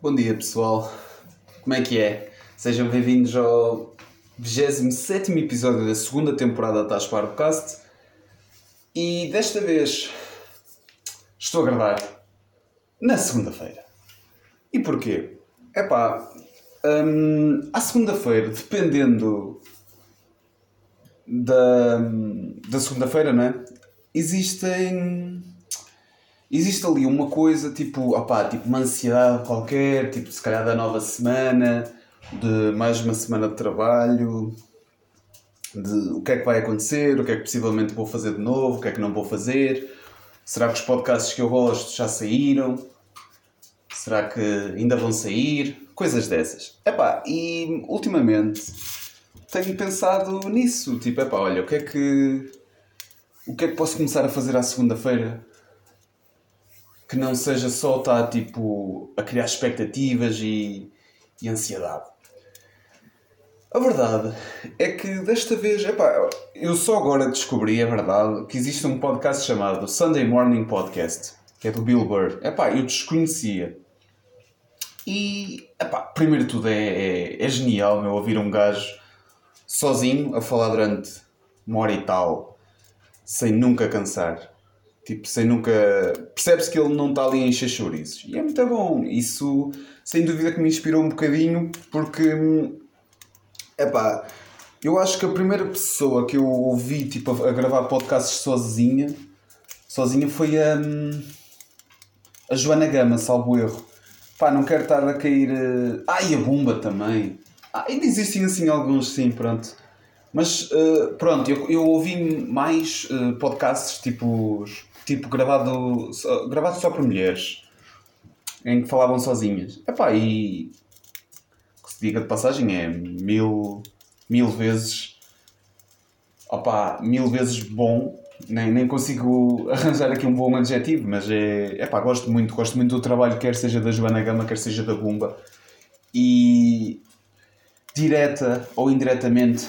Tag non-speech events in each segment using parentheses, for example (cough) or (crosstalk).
Bom dia pessoal, como é que é? Sejam bem-vindos ao 27 episódio da segunda temporada da Taspar Cast e desta vez estou a gravar na segunda-feira. E porquê? Epá, hum, à segunda-feira, dependendo da, da segunda-feira, não é? Existem existe ali uma coisa tipo, opá, tipo uma ansiedade qualquer, tipo se calhar da nova semana, de mais uma semana de trabalho, de o que é que vai acontecer, o que é que possivelmente vou fazer de novo, o que é que não vou fazer, será que os podcasts que eu gosto já saíram, será que ainda vão sair, coisas dessas. Epá, e ultimamente tenho pensado nisso, tipo, epá, olha, o que é que o que é que posso começar a fazer à segunda-feira que não seja só estar tipo a criar expectativas e, e ansiedade. A verdade é que desta vez, epá, eu só agora descobri, é verdade, que existe um podcast chamado Sunday Morning Podcast, que é do Bill Burr. Epá, eu desconhecia. E, epá, primeiro de tudo, é, é, é genial meu, ouvir um gajo sozinho a falar durante uma hora e tal, sem nunca cansar. Tipo, sem nunca. Percebe-se que ele não está ali em encher. E é muito bom. Isso, sem dúvida, que me inspirou um bocadinho, porque. Epá, eu acho que a primeira pessoa que eu ouvi tipo, a, gravar podcasts sozinha, sozinha foi a. a Joana Gama, salvo erro. Pá, não quero estar a cair. Ah, e a Bumba também. Ah, ainda existem assim alguns, sim, pronto. Mas uh, pronto, eu, eu ouvi mais uh, podcasts tipo tipo gravado, só, gravado só por mulheres, em que falavam sozinhas. Epá, e que se diga de passagem é mil, mil vezes opá, mil vezes bom. Nem, nem consigo (laughs) arranjar aqui um bom adjetivo, mas é. Epá, gosto muito, gosto muito do trabalho, quer seja da Joana Gama, quer seja da Bumba. E direta ou indiretamente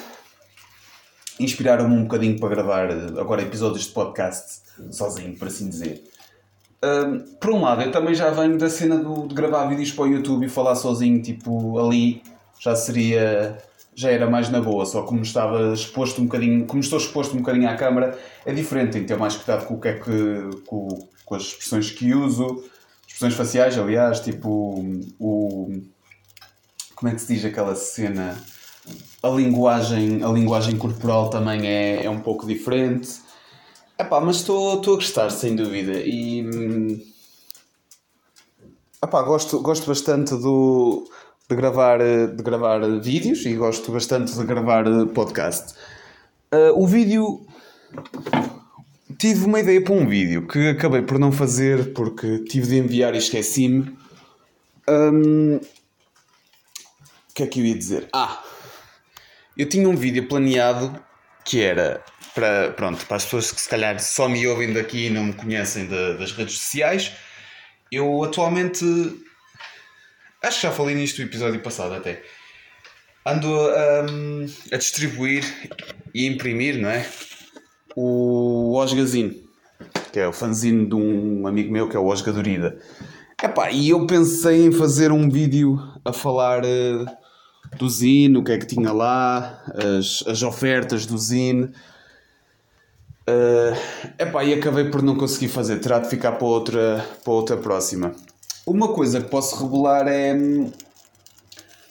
inspiraram-me um bocadinho para gravar agora episódios de podcast sozinho, por assim dizer. Um, por um lado, eu também já venho da cena do, de gravar vídeos para o YouTube e falar sozinho, tipo, ali já seria. já era mais na boa, só como estava exposto um bocadinho, como estou exposto um bocadinho à câmara, é diferente, tenho que ter mais cuidado com o que é que. com, com as expressões que uso, expressões faciais, aliás, tipo, o. como é que se diz aquela cena? A linguagem, a linguagem corporal também é, é um pouco diferente Epá, mas estou a gostar, sem dúvida. E. Epá, gosto, gosto bastante do, de, gravar, de gravar vídeos e gosto bastante de gravar podcast. Uh, o vídeo. Tive uma ideia para um vídeo que acabei por não fazer porque tive de enviar e esqueci-me. Um, o que é que eu ia dizer? Ah! Eu tinha um vídeo planeado que era para, pronto, para as pessoas que se calhar só me ouvem daqui e não me conhecem de, das redes sociais, eu atualmente acho que já falei nisto no episódio passado até. Ando um, a distribuir e imprimir, não é? O Osgazine, que é o fanzine de um amigo meu que é o Osga Dorida. Epá, e eu pensei em fazer um vídeo a falar uh, do Zine, o que é que tinha lá, as, as ofertas do Zine Uh, epá, e acabei por não conseguir fazer, terá de ficar para outra, para outra próxima. Uma coisa que posso revelar é.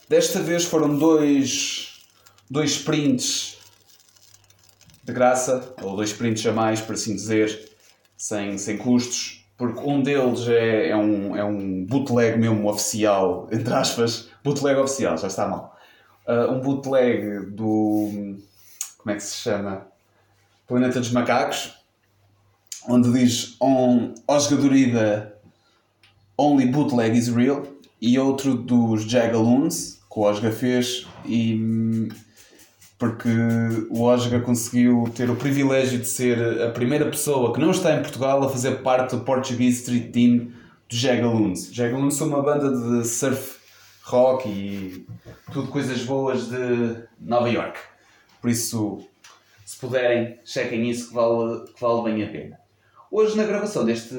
Desta vez foram dois, dois prints de graça, ou dois prints a mais, por assim dizer, sem, sem custos, porque um deles é, é, um, é um bootleg mesmo oficial, (laughs) entre aspas, bootleg oficial, já está mal. Uh, um bootleg do. Como é que se chama? Planeta dos Macacos, onde diz on, Osgadorida Only Bootleg is Real, e outro dos Jagaloons, que o Osga fez, e porque o Osga conseguiu ter o privilégio de ser a primeira pessoa que não está em Portugal a fazer parte do Portuguese Street Team dos Jagaloons. Jagaloons são uma banda de surf rock e tudo coisas boas de Nova York. Por isso, se puderem, chequem isso que vale, que vale bem a pena. Hoje, na gravação deste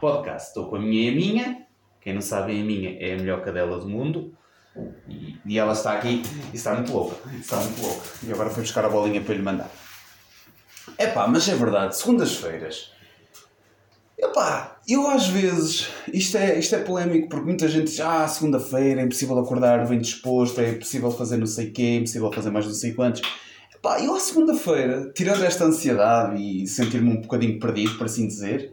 podcast, estou com a minha e a minha, Quem não sabe, a minha é a melhor cadela do mundo. E, e ela está aqui e está muito louca. Está muito louca. E agora foi buscar a bolinha para lhe mandar. É pá, mas é verdade, segundas-feiras. Epá, eu às vezes, isto é, isto é polémico porque muita gente diz, ah, segunda-feira é impossível acordar bem disposto, é impossível fazer não sei o quê, é impossível fazer mais não sei quantos. Epá, eu à segunda-feira, tirando esta ansiedade e sentir-me um bocadinho perdido, por assim dizer,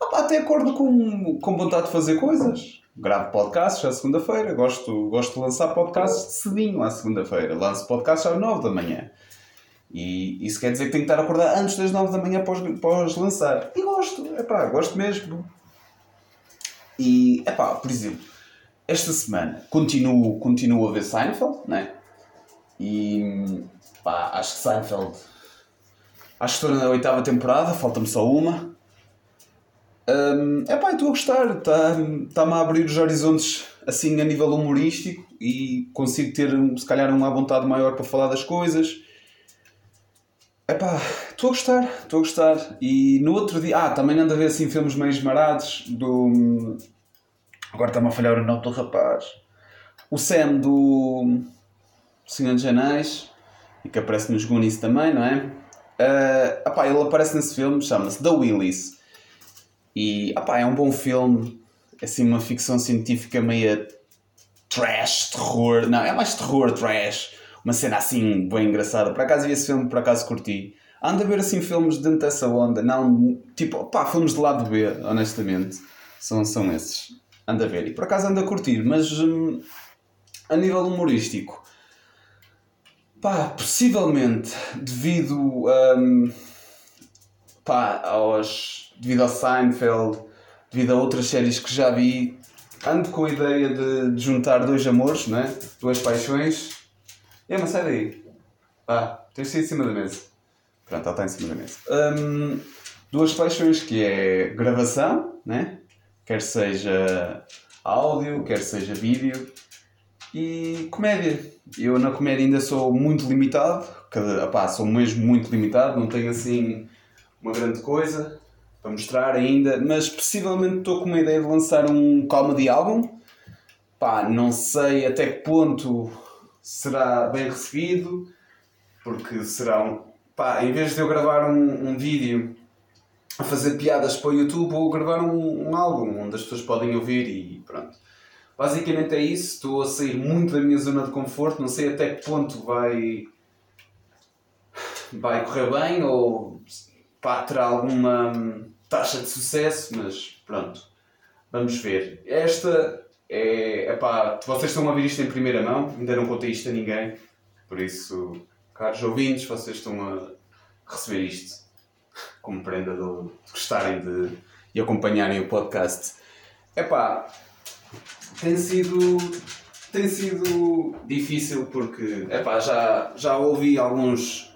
epá, até acordo com, com vontade de fazer coisas. Gravo podcasts à segunda-feira, gosto, gosto de lançar podcasts cedinho à segunda-feira. Lanço podcasts às nove da manhã. E isso quer dizer que tenho que estar a acordar antes das 9 da manhã após, lançar. E gosto, é pá, gosto mesmo. E, é pá, por exemplo, esta semana continuo, continuo a ver Seinfeld, né? E, pá, acho que Seinfeld. Acho que estou na oitava temporada, falta-me só uma. Um, é pá, estou a gostar, está-me tá a abrir os horizontes assim a nível humorístico e consigo ter se calhar uma vontade maior para falar das coisas Epá, estou a gostar, estou a gostar. E no outro dia. Ah, também ando a ver assim filmes meio esmarados do. Agora está-me a falhar o nome do rapaz. O Sam do Senhor dos Anéis e que aparece nos Goonies também, não é? Uh, epá, ele aparece nesse filme, chama-se The Willis. E epá, é um bom filme, é assim uma ficção científica meio trash, terror. Não, é mais terror, trash uma cena assim bem engraçada. Por acaso vi esse filme, por acaso curti. Ando a ver assim filmes dentro dessa onda, não tipo, pá, filmes de lado B, honestamente. São, são esses. Ando a ver. E por acaso ando a curtir, mas hum, a nível humorístico, pá, possivelmente devido hum, pá, aos. devido ao Seinfeld, devido a outras séries que já vi, ando com a ideia de, de juntar dois amores, né? duas paixões é, mas sai daí. Ah, tens de sair cima da mesa. Pronto, ela está em cima da mesa. Um, duas paixões que é gravação, né? Quer seja áudio, quer seja vídeo. E comédia. Eu na comédia ainda sou muito limitado. Cada, opá, sou mesmo muito limitado. Não tenho assim uma grande coisa para mostrar ainda. Mas possivelmente estou com uma ideia de lançar um comedy album. Pá, não sei até que ponto será bem recebido, porque será um. Pá, em vez de eu gravar um, um vídeo a fazer piadas para o YouTube, vou gravar um, um álbum onde as pessoas podem ouvir e pronto. Basicamente é isso. Estou a sair muito da minha zona de conforto, não sei até que ponto vai. vai correr bem ou pá, terá alguma taxa de sucesso, mas pronto. Vamos ver. Esta é, epá, vocês estão a ouvir isto em primeira mão, ainda não contei isto a ninguém, por isso, caros ouvintes, vocês estão a receber isto como prenda de, gostarem de, de acompanharem o podcast. Epá, tem sido, tem sido difícil porque epá, já, já ouvi alguns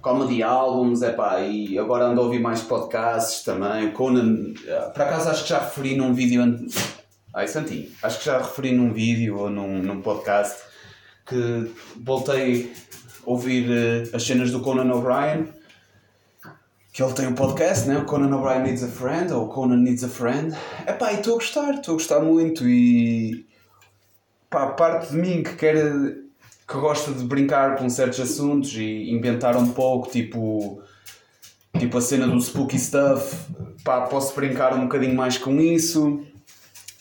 comedy epá, e agora ando a ouvir mais podcasts também. Conan, por acaso acho que já referi num vídeo Ai, Santinho, acho que já referi num vídeo ou num, num podcast que voltei a ouvir uh, as cenas do Conan O'Brien, que ele tem um podcast, né? O Conan O'Brien Needs a Friend, ou Conan Needs a Friend. Epá, e estou a gostar, estou a gostar muito e pá, parte de mim que quer que gosta de brincar com certos assuntos e inventar um pouco, tipo tipo a cena do spooky stuff, pá, posso brincar um bocadinho mais com isso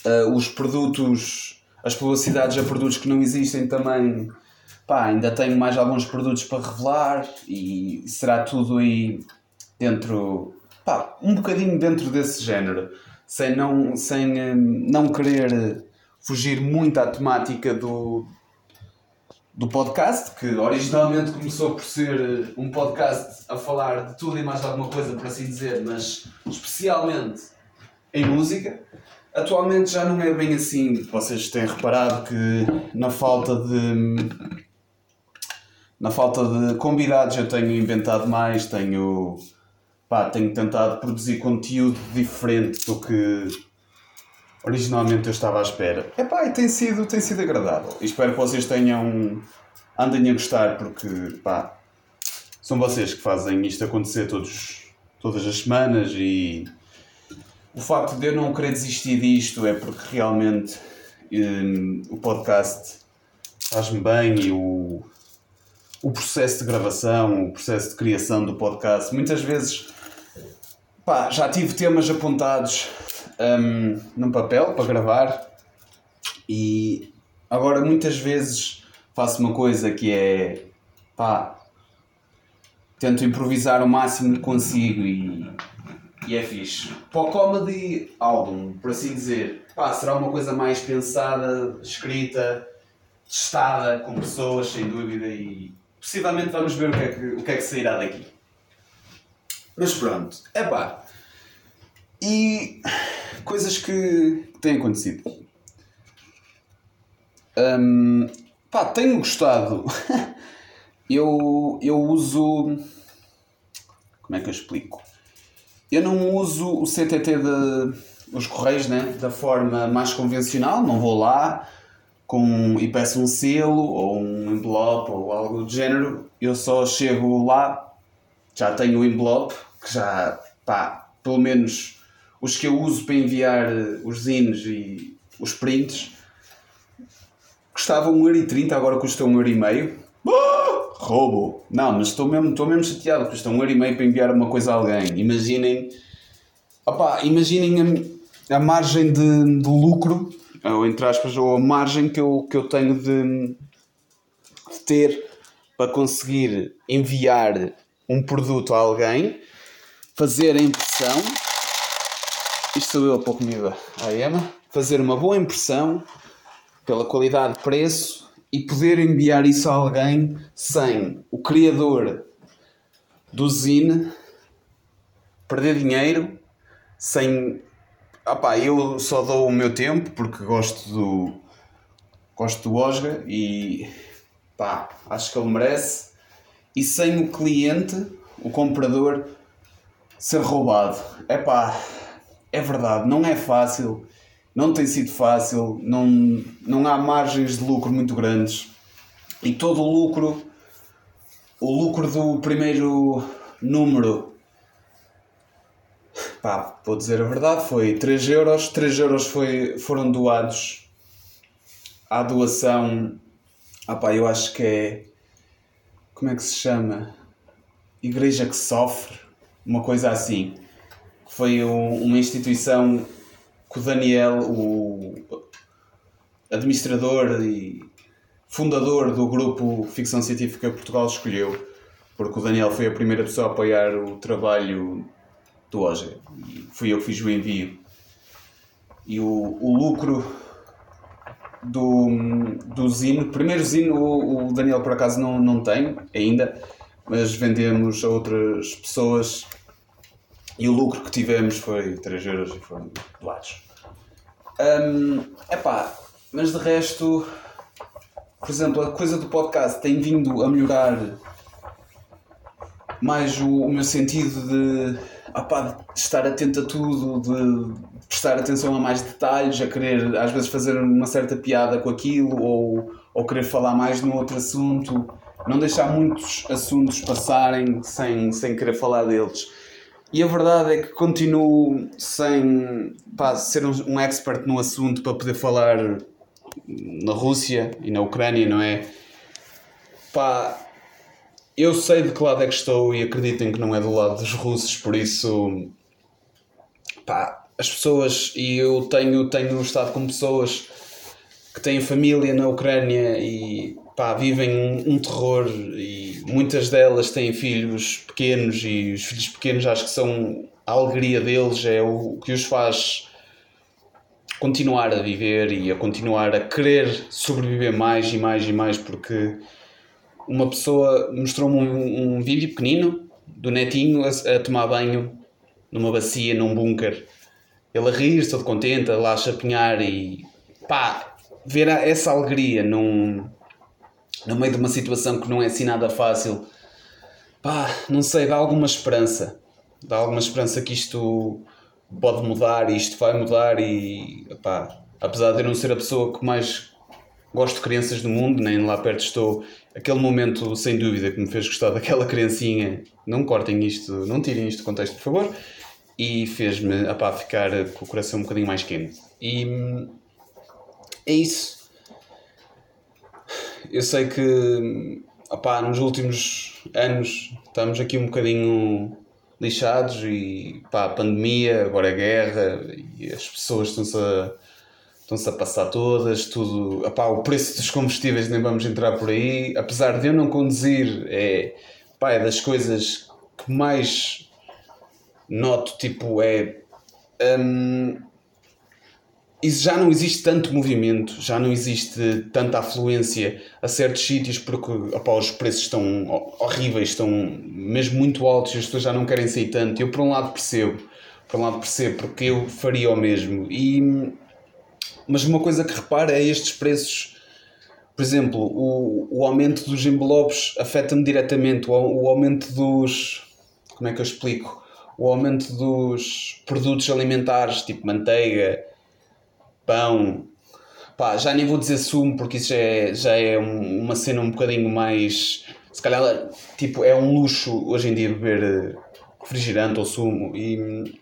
uh, os produtos, as publicidades a produtos que não existem também, pá, ainda tenho mais alguns produtos para revelar e será tudo aí dentro, pá, um bocadinho dentro desse género, sem não, sem eh, não querer fugir muito à temática do, do podcast, que originalmente começou por ser eh, um podcast a falar de tudo e mais alguma coisa, por assim dizer, mas especialmente em música. Atualmente já não é bem assim. Vocês têm reparado que na falta de. Na falta de convidados eu tenho inventado mais, tenho. Pá, tenho tentado produzir conteúdo diferente do que originalmente eu estava à espera. É pá, tem sido, tem sido agradável. E espero que vocês tenham. andem a gostar porque, pá, são vocês que fazem isto acontecer todos, todas as semanas e o facto de eu não querer desistir disto é porque realmente um, o podcast faz-me bem e o, o processo de gravação, o processo de criação do podcast, muitas vezes pá, já tive temas apontados um, num papel para gravar e agora muitas vezes faço uma coisa que é pá, tento improvisar o máximo que consigo e, e é fixe. Para o comedy álbum, por assim dizer, pá, será uma coisa mais pensada, escrita, testada com pessoas, sem dúvida, e possivelmente vamos ver o que é que, o que, é que sairá daqui. Mas pronto, é pá. E coisas que têm acontecido. Um, pá, tenho gostado. (laughs) eu, eu uso. Como é que eu explico? Eu não uso o CTT de os correios né, da forma mais convencional, não vou lá com, e peço um selo ou um envelope ou algo do género. Eu só chego lá, já tenho o envelope, que já, pá, pelo menos os que eu uso para enviar os zines e os prints, custava 1,30€, agora custa 1,5€. Ah, roubo! Não, mas estou mesmo, estou mesmo chateado, custa 1,5€ para enviar uma coisa a alguém. Imaginem, opá, imaginem a, a margem de, de lucro, ou entre aspas, ou a margem que eu, que eu tenho de, de ter para conseguir enviar um produto a alguém, fazer a impressão. Isto sou eu a pôr comida à Emma. Fazer uma boa impressão pela qualidade de preço e poder enviar isso a alguém sem o criador do zine perder dinheiro, sem. Opá, eu só dou o meu tempo porque gosto do. gosto do Osga e pá, acho que ele merece. E sem o cliente, o comprador, ser roubado. É pá, é verdade, não é fácil não tem sido fácil, não, não há margens de lucro muito grandes. E todo o lucro, o lucro do primeiro número, pá, vou dizer a verdade, foi 3 euros, 3 euros foi, foram doados à doação, ah pá, eu acho que é, como é que se chama? Igreja que Sofre, uma coisa assim, foi um, uma instituição que o Daniel, o administrador e fundador do grupo Ficção Científica Portugal, escolheu, porque o Daniel foi a primeira pessoa a apoiar o trabalho do OGE. Fui eu que fiz o envio. E o, o lucro do, do Zino, primeiro Zino o, o Daniel por acaso não, não tem ainda, mas vendemos a outras pessoas e o lucro que tivemos foi 3 euros e foram doados. Um, epá, mas de resto, por exemplo, a coisa do podcast tem vindo a melhorar mais o, o meu sentido de, opá, de estar atento a tudo, de prestar atenção a mais detalhes, a querer às vezes fazer uma certa piada com aquilo ou, ou querer falar mais num outro assunto, não deixar muitos assuntos passarem sem, sem querer falar deles. E a verdade é que continuo sem pá, ser um, um expert no assunto para poder falar na Rússia e na Ucrânia, não é? Pá, eu sei de que lado é que estou e acreditem que não é do lado dos russos, por isso, pá, as pessoas, e eu tenho, tenho estado com pessoas que têm família na Ucrânia e pá, vivem um, terror e muitas delas têm filhos pequenos e os filhos pequenos acho que são a alegria deles, é o que os faz continuar a viver e a continuar a querer sobreviver mais e mais e mais porque uma pessoa mostrou-me um, um, vídeo pequenino do netinho a, a, tomar banho numa bacia, num bunker. Ele a rir, todo contente, a lá chapinhar e pá, ver essa alegria num, no meio de uma situação que não é assim nada fácil, pá, não sei, dá alguma esperança. Dá alguma esperança que isto pode mudar e isto vai mudar e, pá, apesar de eu não ser a pessoa que mais gosto de crianças do mundo, nem lá perto estou, aquele momento, sem dúvida, que me fez gostar (laughs) daquela criancinha, não cortem isto, não tirem isto do contexto, por favor. e fez-me apá, ficar com o coração um bocadinho mais quente. E hum, é isso. Eu sei que apá, nos últimos anos estamos aqui um bocadinho lixados e pá, a pandemia, agora a guerra e as pessoas estão-se a, estão-se a passar todas, tudo, apá, o preço dos combustíveis nem vamos entrar por aí, apesar de eu não conduzir, é, pá, é das coisas que mais noto, tipo, é hum, isso já não existe tanto movimento, já não existe tanta afluência a certos sítios porque opa, os preços estão horríveis, estão mesmo muito altos e as pessoas já não querem sair tanto. Eu, por um lado, percebo, por um lado, percebo porque eu faria o mesmo. E, mas uma coisa que repara é estes preços. Por exemplo, o, o aumento dos envelopes afeta-me diretamente. O, o aumento dos. Como é que eu explico? O aumento dos produtos alimentares, tipo manteiga pão. Pá, já nem vou dizer sumo porque isso já é, já é um, uma cena um bocadinho mais. Se calhar, tipo, é um luxo hoje em dia beber eh, refrigerante ou sumo. E.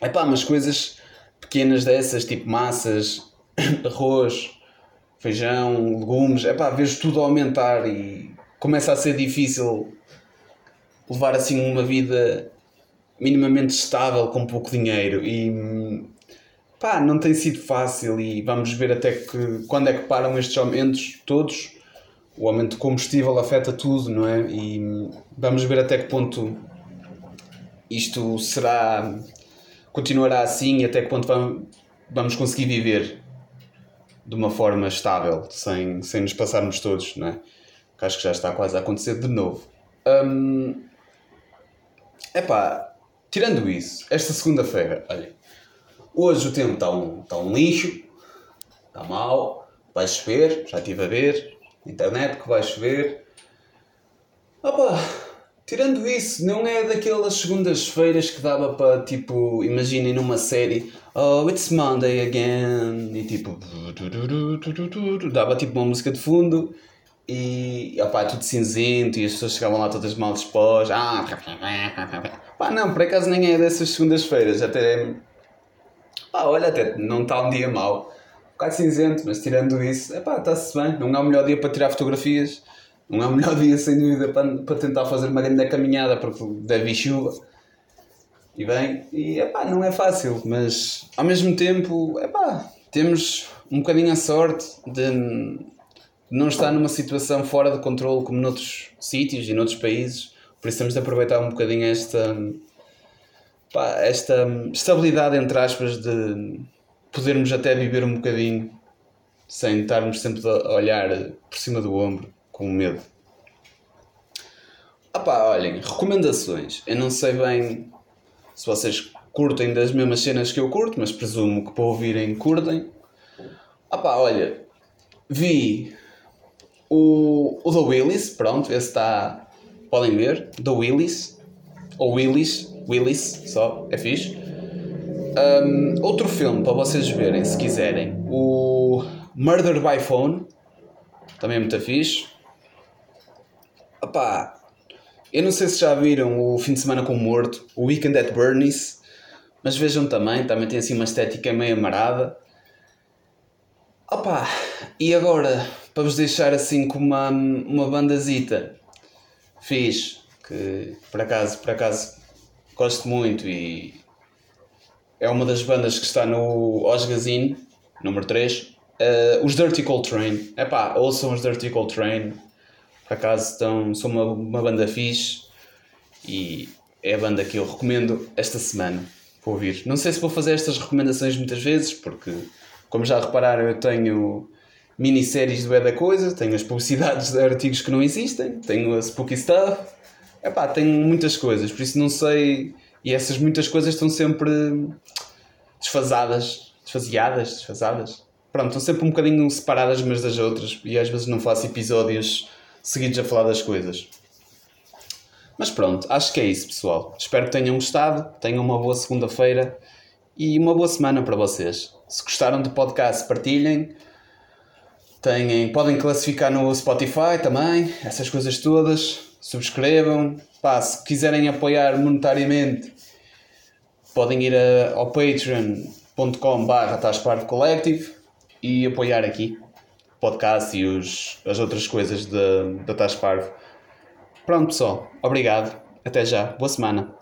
É pá, mas coisas pequenas dessas, tipo massas, (coughs) arroz, feijão, legumes, é pá, vejo tudo aumentar e começa a ser difícil levar assim uma vida minimamente estável com pouco dinheiro. E pá, não tem sido fácil e vamos ver até que quando é que param estes aumentos todos. O aumento de combustível afeta tudo, não é? E vamos ver até que ponto isto será. continuará assim e até que ponto vamos conseguir viver de uma forma estável, sem, sem nos passarmos todos, não é? Que acho que já está quase a acontecer de novo. Hum, epá, tirando isso, esta segunda-feira, olha, Hoje o tempo está um, está um lixo, está mal, vai chover, já estive a ver, internet que vai chover. Opa, tirando isso, não é daquelas segundas-feiras que dava para, tipo, imaginem numa série, oh, it's Monday again, e tipo, dava tipo uma música de fundo e opa, tudo cinzento e as pessoas chegavam lá todas mal dispostas. Ah, pá, não, por acaso nem é dessas segundas-feiras, até Pá, olha, até não está um dia mau. Um bocado cinzento, mas tirando isso, epá, está-se bem. Não é o melhor dia para tirar fotografias. Não é o melhor (laughs) dia, sem dúvida, para, para tentar fazer uma grande caminhada, porque deve chuva. E bem, e epá, não é fácil, mas ao mesmo tempo, epá, temos um bocadinho a sorte de não estar numa situação fora de controle como noutros sítios e noutros países. Por isso temos de aproveitar um bocadinho esta, pá, esta estabilidade, entre aspas, de podermos até viver um bocadinho sem estarmos sempre a olhar por cima do ombro com medo. Ah pá, olhem, recomendações. Eu não sei bem se vocês curtem das mesmas cenas que eu curto, mas presumo que para ouvirem curtem. Ah pá, olha, vi o, o The Willis, pronto, esse está, podem ver, The Willis, ou Willis, Willis, só, é fixe. Um, outro filme para vocês verem, se quiserem, o Murder by Phone, também é muito fixe. Opá, eu não sei se já viram o Fim de Semana com o Morto, o Weekend at Bernie's, mas vejam também, também tem assim uma estética meio amarada. Opá, e agora, para vos deixar assim com uma, uma bandazita, fiz, que por acaso, por acaso gosto muito e é uma das bandas que está no Osgazine, número 3. Uh, eh, os Dirty Cold Train, é pá, ouçam os Dirty Cold Train, por acaso estão, são uma, uma banda fixe e é a banda que eu recomendo esta semana para ouvir. Não sei se vou fazer estas recomendações muitas vezes, porque, como já repararam, eu tenho minisséries do É da Coisa, tenho as publicidades de artigos que não existem, tenho a Spooky Stuff Epá, tenho muitas coisas, por isso não sei. E essas muitas coisas estão sempre desfasadas, desfaseadas, desfasadas. Pronto, estão sempre um bocadinho separadas umas das outras e às vezes não faço episódios seguidos a falar das coisas. Mas pronto, acho que é isso, pessoal. Espero que tenham gostado, tenham uma boa segunda-feira e uma boa semana para vocês. Se gostaram do podcast, partilhem. Têm, podem classificar no Spotify também, essas coisas todas subscrevam. Pá, se quiserem apoiar monetariamente, podem ir a, ao patreon.com barra Collective e apoiar aqui o podcast e os, as outras coisas da Tasparvo. Pronto pessoal, obrigado, até já, boa semana.